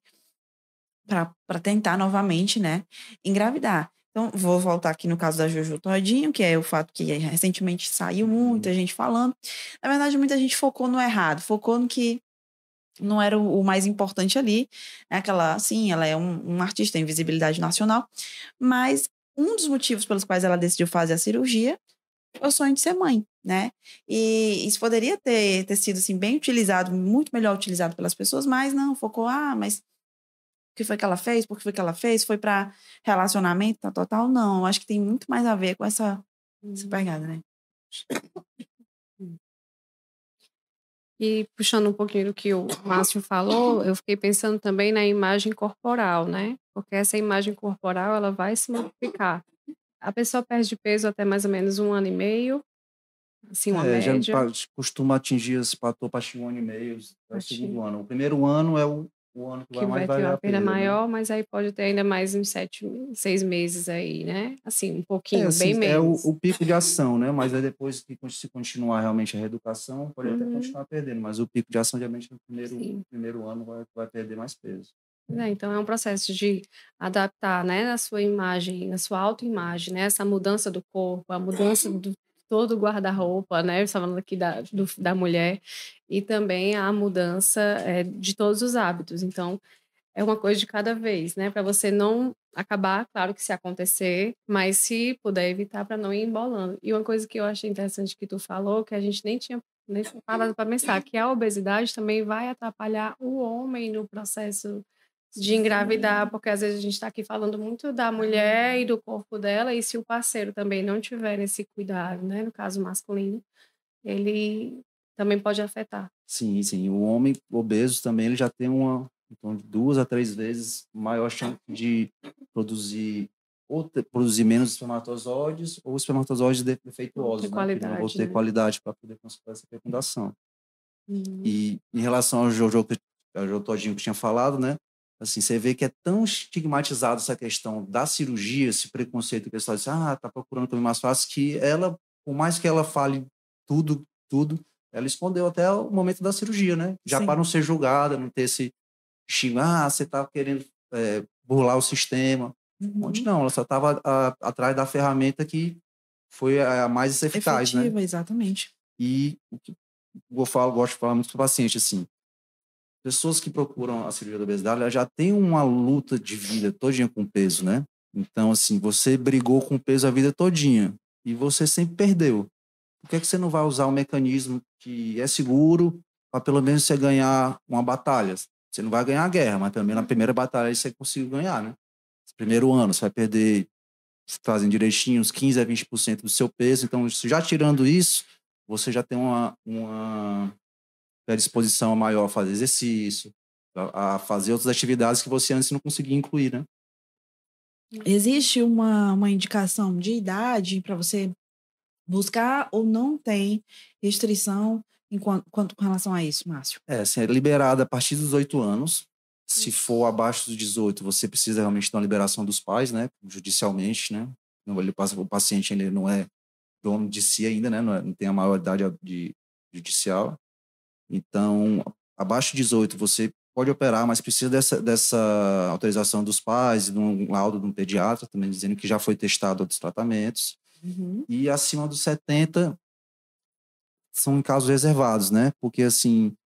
para tentar novamente, né, engravidar. Então, vou voltar aqui no caso da Jojo Todinho, que é o fato que recentemente saiu muita gente falando. Na verdade, muita gente focou no errado, focou no que não era o, mais importante ali. Né? Aquela, sim, ela é um, um artista em visibilidade nacional, mas um dos motivos pelos quais ela decidiu fazer a cirurgia foi o sonho de ser mãe, né? E isso poderia ter, ter sido assim, bem utilizado, muito melhor utilizado pelas pessoas, mas não, focou, ah, mas que foi que ela fez? Por que foi que ela fez? Foi para relacionamento, tal, tal, tal? Não, acho que tem muito mais a ver com essa, essa uhum. pegada, né? E puxando um pouquinho do que o Márcio falou, eu fiquei pensando também na imagem corporal, né? Porque essa imagem corporal ela vai se modificar. A pessoa perde peso até mais ou menos um ano e meio, assim, uma é, média. Já costuma atingir esse platô para um ano e meio, é o segundo ano. O primeiro ano é o o ano que, que vai, vai ter uma maior, né? mas aí pode ter ainda mais uns sete, seis meses aí, né? Assim, um pouquinho, é, assim, bem é menos. É o, o, pico de ação, né? Mas aí depois que se continuar realmente a reeducação, pode uhum. até continuar perdendo, mas o pico de ação, realmente, no primeiro, primeiro ano vai, vai perder mais peso. É, então é um processo de adaptar, né, na sua imagem, na sua autoimagem, né, essa mudança do corpo, a mudança do todo o guarda-roupa, né? Eu falando aqui da, do, da mulher, e também a mudança é, de todos os hábitos. Então, é uma coisa de cada vez, né? Para você não acabar, claro que se acontecer, mas se puder evitar para não ir embolando. E uma coisa que eu achei interessante que tu falou, que a gente nem tinha nem parado para pensar, que a obesidade também vai atrapalhar o homem no processo de engravidar, porque às vezes a gente está aqui falando muito da mulher e do corpo dela, e se o parceiro também não tiver esse cuidado, né, no caso masculino, ele também pode afetar. Sim, sim. O homem obeso também ele já tem uma então, duas a três vezes maior chance de produzir ou ter, produzir menos espermatozoides ou espermatozoides defeituosos, né? Qualidade, não vão ter né? qualidade para poder conseguir essa fecundação. Uhum. E em relação ao Jojo, ao Jojo Todinho que tinha falado, né? Assim, você vê que é tão estigmatizado essa questão da cirurgia, esse preconceito que a pessoa diz, ah, tá procurando caminho mais fácil, que ela, por mais que ela fale tudo, tudo, ela escondeu até o momento da cirurgia, né? Já Sim. para não ser julgada, não ter esse estigma, ah, você tá querendo é, burlar o sistema. Uhum. Onde não, ela só estava atrás da ferramenta que foi a mais eficaz, né? Efetiva, né? exatamente. E o que eu falo, gosto de falar muito para o paciente, assim, pessoas que procuram a cirurgia da obesidade já tem uma luta de vida todinha com peso, né? Então, assim, você brigou com peso a vida todinha e você sempre perdeu. Por que, é que você não vai usar um mecanismo que é seguro para pelo menos você ganhar uma batalha? Você não vai ganhar a guerra, mas pelo menos na primeira batalha você conseguiu ganhar, né? Primeiro ano, você vai perder, fazem direitinho, uns 15 a 20% do seu peso. Então, já tirando isso, você já tem uma, uma predisposição maior a fazer exercício, a, fazer outras atividades que você antes não conseguia incluir, né? Existe uma, uma indicação de idade para você buscar ou não tem restrição em quanto, com relação a isso, Márcio? É, assim, é liberada a partir dos oito anos. Se for abaixo dos 18, você precisa realmente uma liberação dos pais, né? Judicialmente, né? O paciente ele não é dono de si ainda, né? Não, é, não tem a maioridade de, judicial. Então, abaixo de 18 você pode operar, mas precisa dessa, dessa autorização dos pais, de um laudo de um pediatra também dizendo que já foi testado outros tratamentos. Uhum. E acima dos 70 são em casos reservados, né? Porque assim,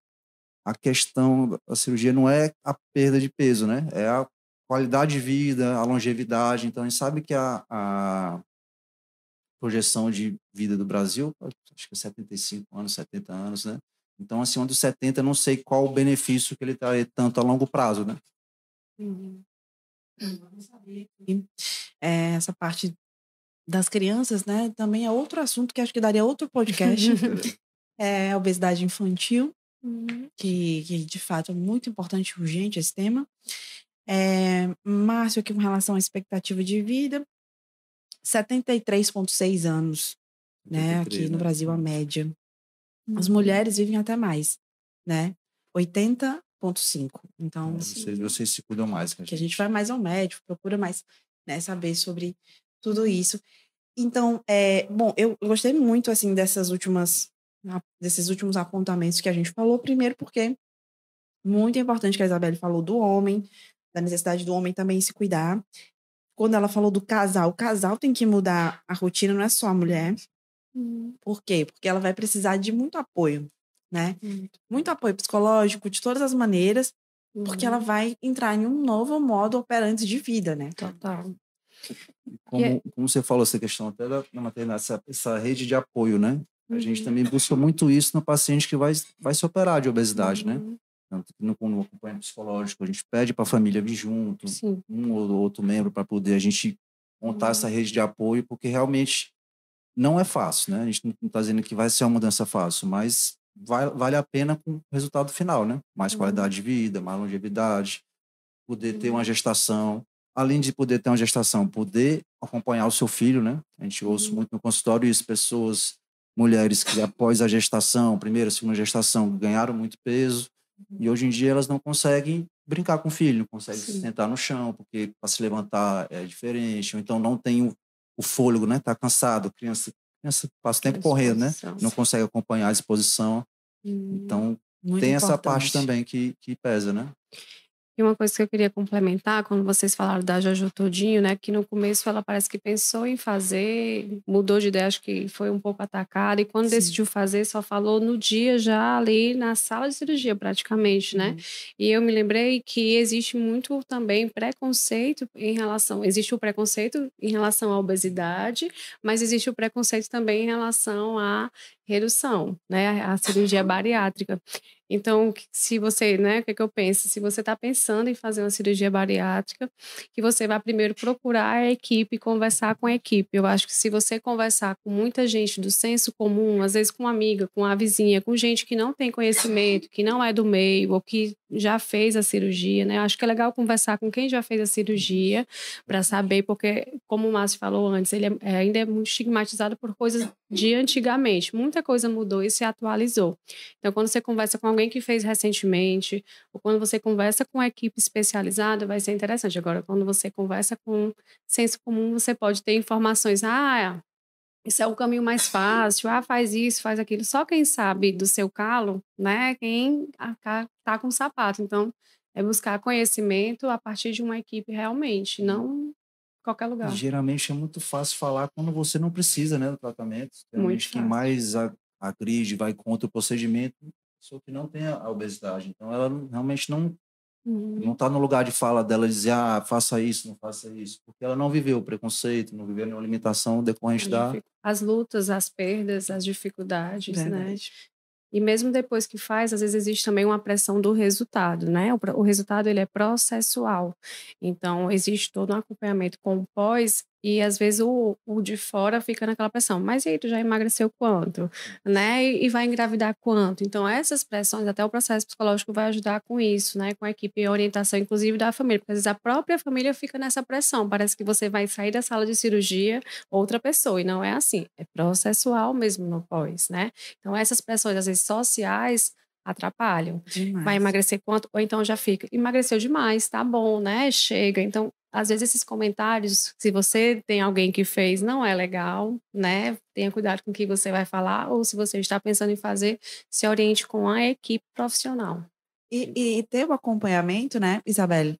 a questão da cirurgia não é a perda de peso, né? É a qualidade de vida, a longevidade. Então, a gente sabe que a, a projeção de vida do Brasil, acho que é 75 anos, 70 anos, né? Então, acima dos 70, não sei qual o benefício que ele traz tanto a longo prazo, né? Uhum. É, essa parte das crianças, né, também é outro assunto que acho que daria outro podcast. é a obesidade infantil, uhum. que, que, de fato é muito importante e urgente esse tema. É, Márcio, aqui com relação à expectativa de vida, 73,6 anos, 73, né? Aqui no né? Brasil, a média. As uhum. mulheres vivem até mais, né? 80 4,5. Então, vocês, vocês se cuidam mais. Que a gente vai mais ao médico, procura mais né, saber sobre tudo isso. Então, é, bom, eu gostei muito assim dessas últimas desses últimos apontamentos que a gente falou. Primeiro, porque muito importante que a Isabelle falou do homem, da necessidade do homem também se cuidar. Quando ela falou do casal, o casal tem que mudar a rotina, não é só a mulher. Uhum. Por quê? Porque ela vai precisar de muito apoio, né? Uhum. Muito apoio psicológico, de todas as maneiras, uhum. porque ela uhum. vai entrar em um novo modo operante de vida, né? Total. Como, é como você falou, essa questão até da, da maternidade, essa, essa rede de apoio, né? A gente uhum. também busca muito isso no paciente que vai, vai se operar de obesidade, né? Uhum. Tanto que no, no acompanhamento psicológico, a gente pede para a família vir junto, Sim. um ou outro membro, para poder a gente montar uhum. essa rede de apoio, porque realmente não é fácil, né? A gente não está dizendo que vai ser uma mudança fácil, mas vai, vale a pena com o resultado final, né? Mais qualidade de vida, mais longevidade, poder ter uma gestação, além de poder ter uma gestação, poder acompanhar o seu filho, né? A gente ouve muito no consultório isso, pessoas mulheres que após a gestação, primeira, segunda gestação, ganharam muito peso e hoje em dia elas não conseguem brincar com o filho, não conseguem Sim. se sentar no chão, porque para se levantar é diferente, ou então não tem o, fôlego, né? Tá cansado, criança, criança passa o tempo correndo, né? Não consegue acompanhar a exposição. Hum, então tem importante. essa parte também que, que pesa, né? E uma coisa que eu queria complementar, quando vocês falaram da Jojo Todinho, né, que no começo ela parece que pensou em fazer, mudou de ideia, acho que foi um pouco atacada, e quando Sim. decidiu fazer, só falou no dia já ali na sala de cirurgia, praticamente, né? Uhum. E eu me lembrei que existe muito também preconceito em relação, existe o preconceito em relação à obesidade, mas existe o preconceito também em relação à redução, né, a cirurgia bariátrica. Então, se você, né, o que, é que eu penso? Se você está pensando em fazer uma cirurgia bariátrica, que você vai primeiro procurar a equipe, conversar com a equipe. Eu acho que se você conversar com muita gente do senso comum, às vezes com uma amiga, com a vizinha, com gente que não tem conhecimento, que não é do meio, ou que já fez a cirurgia, né? Eu acho que é legal conversar com quem já fez a cirurgia, para saber, porque, como o Márcio falou antes, ele é, é, ainda é muito estigmatizado por coisas de antigamente. Muita coisa mudou e se atualizou. Então, quando você conversa com alguém, que fez recentemente, ou quando você conversa com uma equipe especializada, vai ser interessante. Agora, quando você conversa com senso comum, você pode ter informações. Ah, isso é o caminho mais fácil. Ah, faz isso, faz aquilo. Só quem sabe do seu calo, né? Quem tá com sapato. Então, é buscar conhecimento a partir de uma equipe realmente, não qualquer lugar. Geralmente é muito fácil falar quando você não precisa, né, do tratamento. Geralmente quem mais agride, vai contra o procedimento, pessoa que não tem a obesidade. Então, ela realmente não uhum. não está no lugar de fala dela dizer, ah, faça isso, não faça isso, porque ela não viveu o preconceito, não viveu nenhuma limitação decorrente da... As lutas, as perdas, as dificuldades? Verdade. né? E mesmo depois que faz, às vezes existe também uma pressão do resultado, né? O, o resultado ele é processual. Então, existe todo um acompanhamento com o pós e às vezes o, o de fora fica naquela pressão. Mas e aí, tu já emagreceu quanto? Né? E, e, vai engravidar quanto? Então, essas pressões, até o processo psicológico vai ajudar com isso, né? Com a equipe e orientação, inclusive da família. Porque às vezes a própria família fica nessa pressão. Parece que você vai sair da sala de cirurgia outra pessoa. E não é assim. É processual mesmo no pós, né? Então, essas pressões, às vezes, sociais atrapalham. Demais. Vai emagrecer quanto? Ou então já fica, emagreceu demais, tá bom, né? Chega. Então, às vezes esses comentários, se você tem alguém que fez, não é legal, né? Tenha cuidado com o que você vai falar, ou se você está pensando em fazer, se oriente com a equipe profissional. E, e ter o acompanhamento, né, Isabelle?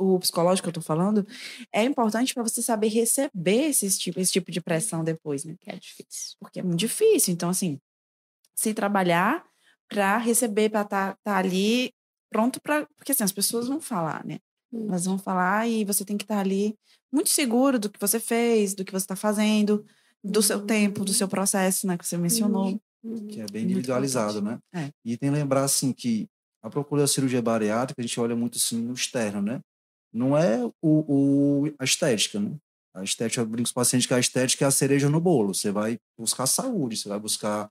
O psicológico que eu tô falando, é importante para você saber receber esse tipo, esse tipo de pressão depois, né? Que é difícil. Porque é muito difícil. Então, assim, se trabalhar para receber, para estar tá, tá ali pronto para. Porque assim, as pessoas vão falar, né? Elas vão falar e você tem que estar ali muito seguro do que você fez, do que você está fazendo, do seu tempo, do seu uhum. processo, né, que você mencionou. Uhum. Que é bem individualizado, né? É. E tem que lembrar, assim, que a procura da cirurgia bariátrica, a gente olha muito, assim, no externo, né? Não é o, o a estética, né? A estética, eu brinco com os pacientes que a estética é a cereja no bolo. Você vai buscar saúde, você vai buscar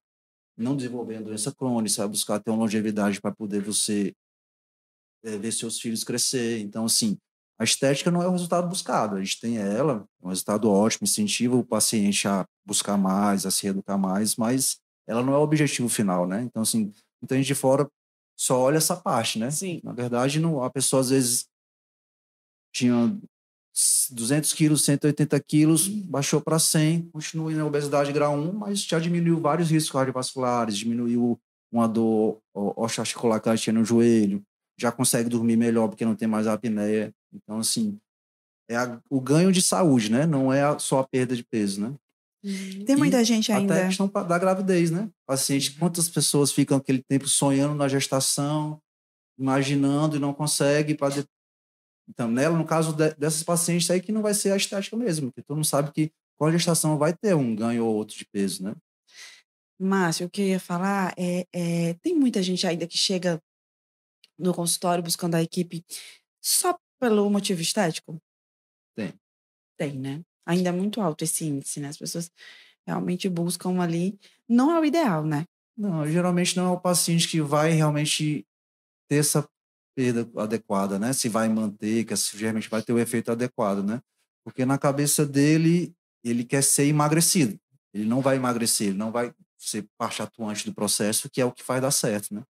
não desenvolver a doença crônica, você vai buscar ter uma longevidade para poder você é, ver seus filhos crescer. Então, assim, a estética não é o resultado buscado. A gente tem ela, é um resultado ótimo, incentiva o paciente a buscar mais, a se educar mais, mas ela não é o objetivo final, né? Então, assim, muita gente de fora só olha essa parte, né? Sim. Na verdade, não, a pessoa às vezes tinha 200 quilos, 180 quilos, baixou para 100, continua em obesidade grau 1, mas já diminuiu vários riscos cardiovasculares, diminuiu uma dor osteoarticular que ela tinha no joelho, já consegue dormir melhor porque não tem mais apneia. Então, assim, é a, o ganho de saúde, né? Não é só a perda de peso, né? Uhum. Tem muita e gente ainda. Até a questão da gravidez, né? Paciente, quantas pessoas ficam aquele tempo sonhando na gestação, imaginando e não consegue para então, nela, no caso de, dessas pacientes aí, que não vai ser a estética mesmo, porque todo mundo sabe que com a gestação vai ter um ganho ou outro de peso, né? Márcio, o que eu ia falar é, é, tem muita gente ainda que chega no consultório buscando a equipe só pelo motivo estético? Tem. Tem, né? Ainda é muito alto esse índice, né? As pessoas realmente buscam ali. Não é o ideal, né? Não, geralmente não é o paciente que vai realmente ter essa perda adequada, né? Se vai manter, que geralmente vai ter o efeito adequado, né? Porque na cabeça dele, ele quer ser emagrecido. Ele não vai emagrecer, ele não vai ser parte atuante do processo, que é o que faz dar certo, né?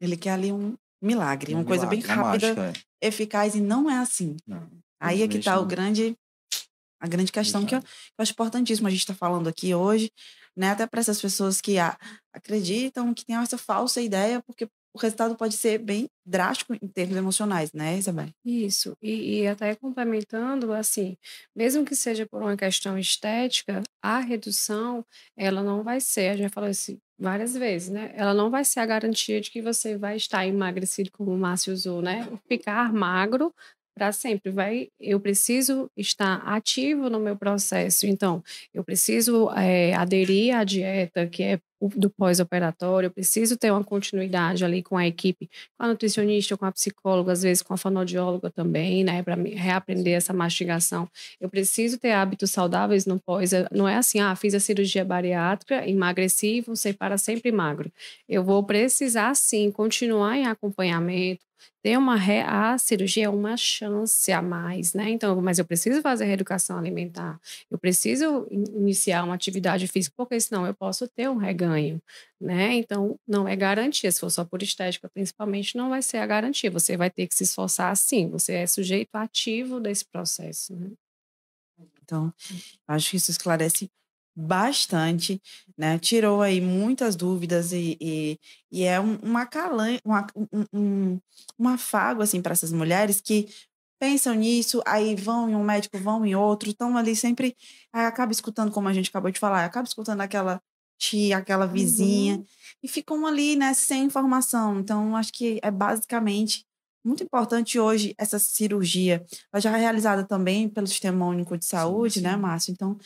Ele quer ali um milagre, um uma milagre, coisa bem rápida, mágica, é. eficaz, e não é assim. Não, Aí é que está o grande, a grande questão que eu, eu, acho importantíssimo a gente estar tá falando aqui hoje, né? Até para essas pessoas que ah, acreditam, que têm essa falsa ideia, porque o resultado pode ser bem drástico em termos emocionais, né, Isabel? Isso, e, e, até complementando, assim, mesmo que seja por uma questão estética, a redução, ela não vai ser, a gente já falou isso várias vezes, né? Ela não vai ser a garantia de que você vai estar emagrecido, como o Márcio usou, né? Ficar magro para sempre. Vai, eu preciso estar ativo no meu processo. Então, eu preciso é, aderir à dieta que é do pós-operatório, eu preciso ter uma continuidade ali com a equipe, com a nutricionista, com a psicóloga, às vezes com a fonoaudióloga também, né, para reaprender essa mastigação. Eu preciso ter hábitos saudáveis no pós. É, não é assim, ah, fiz a cirurgia bariátrica, emagreci, vou ser para sempre magro. Eu vou precisar sim continuar em acompanhamento, ter uma re... a cirurgia é uma chance a mais, né? Então, mas eu preciso fazer reeducação alimentar, eu preciso iniciar uma atividade física, porque senão eu posso ter um reganho, né? Então, não é garantia, se for só por estética, principalmente, não vai ser a garantia. Você vai ter que se esforçar sim, você é sujeito ativo desse processo, né? Então, acho que isso esclarece bastante, né? Tirou aí muitas dúvidas e, e, e é um, uma calan, uma, um, um, um afago assim para essas mulheres que pensam nisso, aí vão em um médico, vão em outro, estão ali sempre, aí acaba escutando, como a gente acabou de falar, acaba escutando aquela tia, aquela vizinha, uhum. e ficam ali, né, sem informação. Então, acho que é basicamente muito importante hoje essa cirurgia. Ela já é realizada também pelo Sistema Único de Saúde, sim, né, sim. né, Márcio? Então,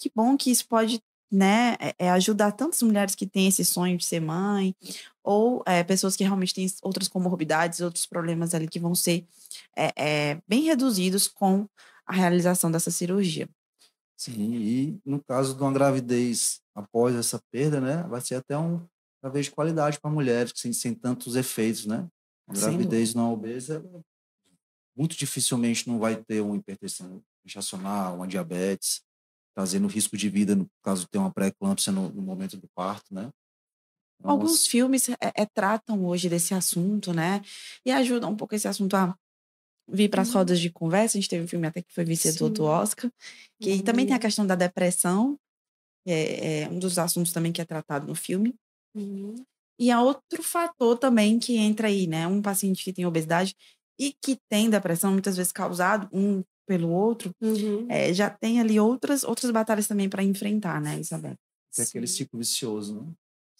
que bom que isso pode né, é, é ajudar tantas mulheres que têm esse sonho de ser mãe, ou é, pessoas que realmente têm outras comorbidades, outros problemas ali que vão ser é, é, bem reduzidos com a realização dessa cirurgia. Sim, e no caso de uma gravidez após essa perda, né, vai ser até um gravidez de qualidade para mulheres, sem, sem tantos efeitos, né? A gravidez não obesa, muito dificilmente não vai ter uma hipertensão gestacional, uma diabetes, trazendo risco de vida no caso de ter uma pré-eclâmpsia no, no, momento do parto, né? Então, Alguns filmes é, é, tratam hoje desse assunto, né? E ajudam um pouco esse assunto a vir para as uhum. rodas de conversa. A gente teve um filme até que foi vencedor do Oscar, que uhum. também tem a uhum. questão da depressão, é, é, um dos assuntos também que é tratado no filme. Uhum. E há outro fator também que entra aí, né? Um paciente que tem obesidade e que tem depressão, muitas vezes causado, um pelo outro, uhum. é, já tem ali outras, outras batalhas também para enfrentar, né, Isabel? É aquele ciclo vicioso, né?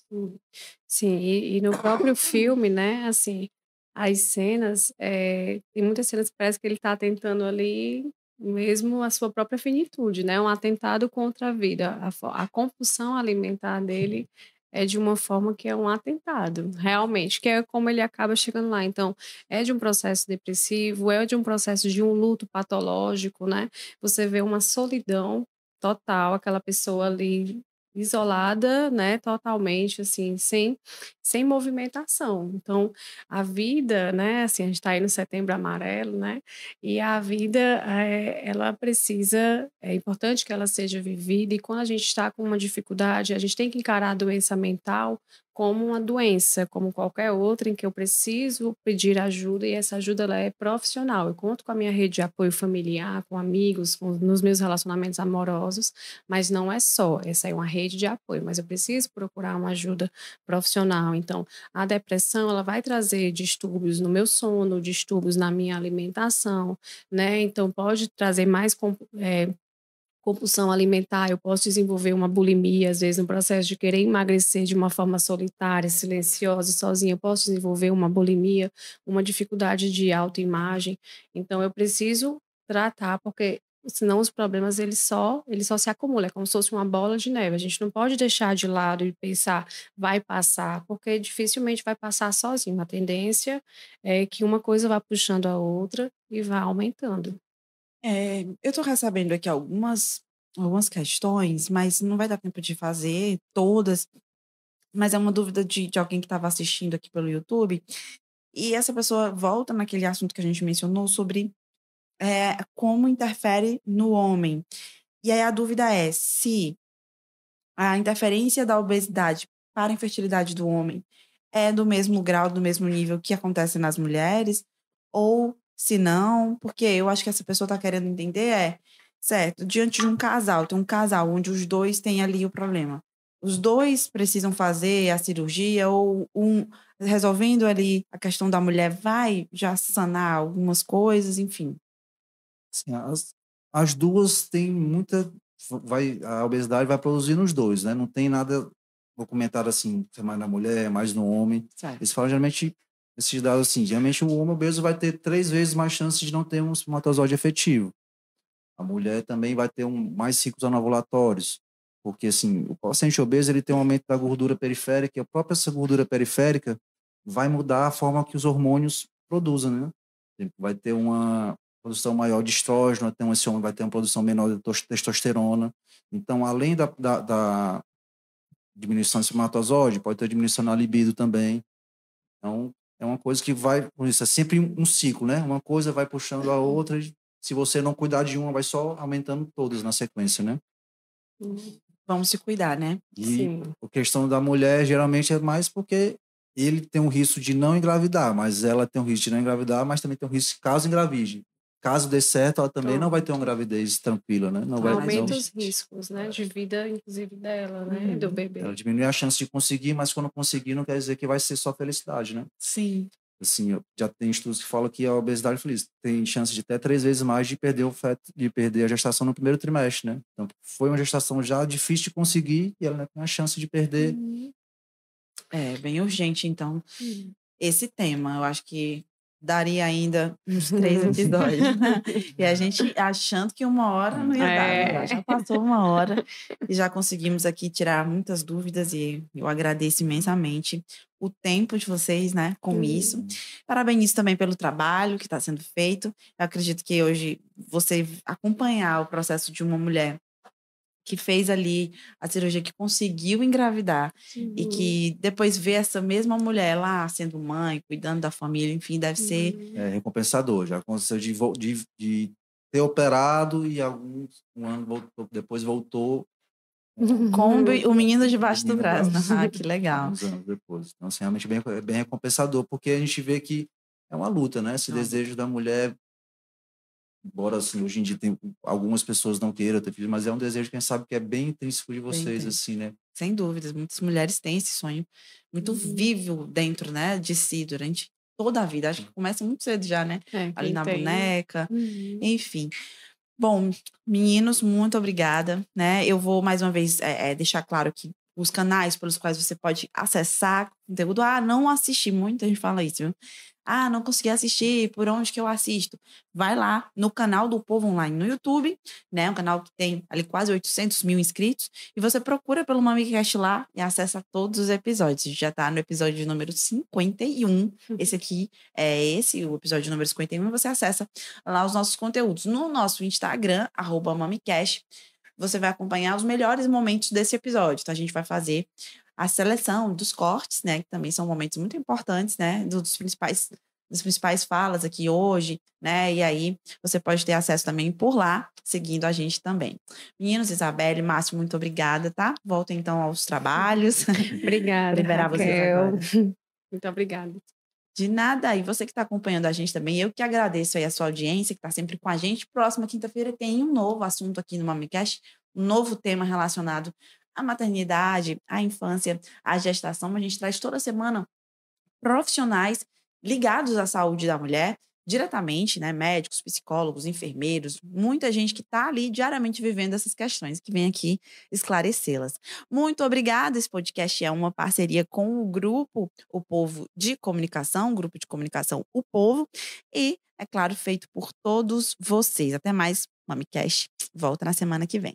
Sim, Sim e, e, no próprio filme, né, assim, as cenas, é, tem muitas cenas que parece que ele está tentando ali mesmo a sua própria finitude, né, um atentado contra a vida, a, a compulsão alimentar dele é de uma forma que é um atentado, realmente, que é como ele acaba chegando lá. Então, é de um processo depressivo, é de um processo de um luto patológico, né? Você vê uma solidão total, aquela pessoa ali isolada, né, totalmente assim, sem sem movimentação. Então, a vida, né, assim, a gente está aí no setembro amarelo, né, e a vida, é, ela precisa, é importante que ela seja vivida, e quando a gente está com uma dificuldade, a gente tem que encarar a doença mental como uma doença, como qualquer outra, em que eu preciso pedir ajuda e essa ajuda ela é profissional. Eu conto com a minha rede de apoio familiar, com amigos, com, nos meus relacionamentos amorosos, mas não é só. Essa é uma rede de apoio, mas eu preciso procurar uma ajuda profissional. Então, a depressão ela vai trazer distúrbios no meu sono, distúrbios na minha alimentação, né? Então, pode trazer mais é, compulsão alimentar, eu posso desenvolver uma bulimia, às vezes no processo de querer emagrecer de uma forma solitária, silenciosa, sozinha, eu posso desenvolver uma bulimia, uma dificuldade de autoimagem. Então eu preciso tratar porque senão os problemas eles só eles só se acumulam, é como se fosse uma bola de neve. A gente não pode deixar de lado e pensar vai passar, porque dificilmente vai passar sozinho. A tendência é que uma coisa vá puxando a outra e vá aumentando. É, eu estou recebendo aqui algumas, algumas questões, mas não vai dar tempo de fazer todas. Mas é uma dúvida de, de alguém que estava assistindo aqui pelo YouTube. E essa pessoa volta naquele assunto que a gente mencionou sobre é, como interfere no homem. E aí a dúvida é se a interferência da obesidade para a infertilidade do homem é do mesmo grau, do mesmo nível que acontece nas mulheres, ou se não, porque eu acho que essa pessoa está querendo entender é, certo, diante de um casal, tem um casal onde os dois têm ali o problema. Os dois precisam fazer a cirurgia ou um resolvendo ali a questão da mulher vai já sanar algumas coisas, enfim. Sim, as, as duas têm muita vai a obesidade vai produzir nos dois, né? Não tem nada documentado assim, é mais na mulher, é mais no homem. Certo. Eles falam geralmente esses dados assim, geralmente o homem obeso vai ter três vezes mais chances de não ter um espermatozoide efetivo. A mulher também vai ter um, mais ciclos anovulatórios, porque assim, o paciente obeso ele tem um aumento da gordura periférica e a própria essa gordura periférica vai mudar a forma que os hormônios produzem, né? Vai ter uma produção maior de estrógeno, então esse homem vai ter uma produção menor de testosterona. Então, além da, da, da diminuição do espermatozoide, pode ter diminuição na libido também. Então, é uma coisa que vai, isso é sempre um ciclo, né? Uma coisa vai puxando a outra, e se você não cuidar de uma, vai só aumentando todas na sequência, né? Vamos se cuidar, né? E Sim. a questão da mulher geralmente é mais porque ele tem um risco de não engravidar, mas ela tem um risco de não engravidar, mas também tem um risco caso engravide. Caso dê certo, ela também não vai ter uma gravidez tranquila, né? Não vai Aumenta os riscos, né? De vida, inclusive, dela, né? Do uhum. bebê. Ela diminui a chance de conseguir, mas quando conseguir, não quer dizer que vai ser só felicidade, né? Sim. Assim, já tem estudos que falam que a obesidade feliz tem chance de até três vezes mais de perder o feto, de perder a gestação no primeiro trimestre, né? Então, foi uma gestação já difícil de conseguir e ela tem a chance de perder. Uhum. É, bem urgente, então, uhum. esse tema. Eu acho que daria ainda uns três episódios. Né? E a gente achando que uma hora não ia é. dar. Né? Já passou uma hora e já conseguimos aqui tirar muitas dúvidas e eu agradeço imensamente o tempo de vocês, né, com uhum. isso. Parabenizo também pelo trabalho que está sendo feito. Eu acredito que hoje você acompanhar o processo de uma mulher que fez ali a cirurgia, que conseguiu engravidar uhum. e que depois vê essa mesma mulher lá sendo mãe, cuidando da família, enfim, deve uhum. ser. É recompensador. Já aconteceu de, de, de ter operado e alguns, um ano voltou, depois voltou. Com o menino debaixo do braço. Ah, que legal. Anos depois. Então, assim, realmente bem, é bem recompensador, porque a gente vê que é uma luta, né? Esse desejo da mulher embora assim, hoje em dia tem algumas pessoas não queiram ter filhos, mas é um desejo que a gente sabe que é bem intrínseco de vocês, assim, né? Sem dúvidas, muitas mulheres têm esse sonho muito uhum. vivo dentro, né, de si durante toda a vida. Acho que começa muito cedo já, né? É, Ali na tem. boneca, uhum. enfim. Bom, meninos, muito obrigada, né? Eu vou mais uma vez é, é, deixar claro que os canais pelos quais você pode acessar conteúdo. Ah, não assisti, muita gente fala isso, viu? Ah, não consegui assistir, por onde que eu assisto? Vai lá no canal do Povo Online no YouTube, né? Um canal que tem ali quase 800 mil inscritos. E você procura pelo MamiCast lá e acessa todos os episódios. Já tá no episódio número 51. Esse aqui é esse, o episódio número 51. Você acessa lá os nossos conteúdos. No nosso Instagram, arroba MamiCast, você vai acompanhar os melhores momentos desse episódio. Então, a gente vai fazer a seleção dos cortes, né, que também são momentos muito importantes, né, dos principais das principais falas aqui hoje, né? E aí você pode ter acesso também por lá, seguindo a gente também. Meninos, Isabelle, Márcio, muito obrigada, tá? Volto então aos trabalhos. Obrigada. Liberar Raquel. vocês agora. Muito obrigada. De nada. E você que está acompanhando a gente também, eu que agradeço aí a sua audiência, que está sempre com a gente. Próxima quinta-feira tem um novo assunto aqui no Mamicast, um novo tema relacionado à maternidade, à infância, à gestação. A gente traz toda semana profissionais ligados à saúde da mulher, diretamente, né? Médicos, psicólogos, enfermeiros, muita gente que está ali diariamente vivendo essas questões, que vem aqui esclarecê-las. Muito obrigada. Esse podcast é uma parceria com o grupo O Povo de Comunicação, grupo de comunicação O Povo, e, é claro, feito por todos vocês. Até mais, MamiCast. Volta na semana que vem.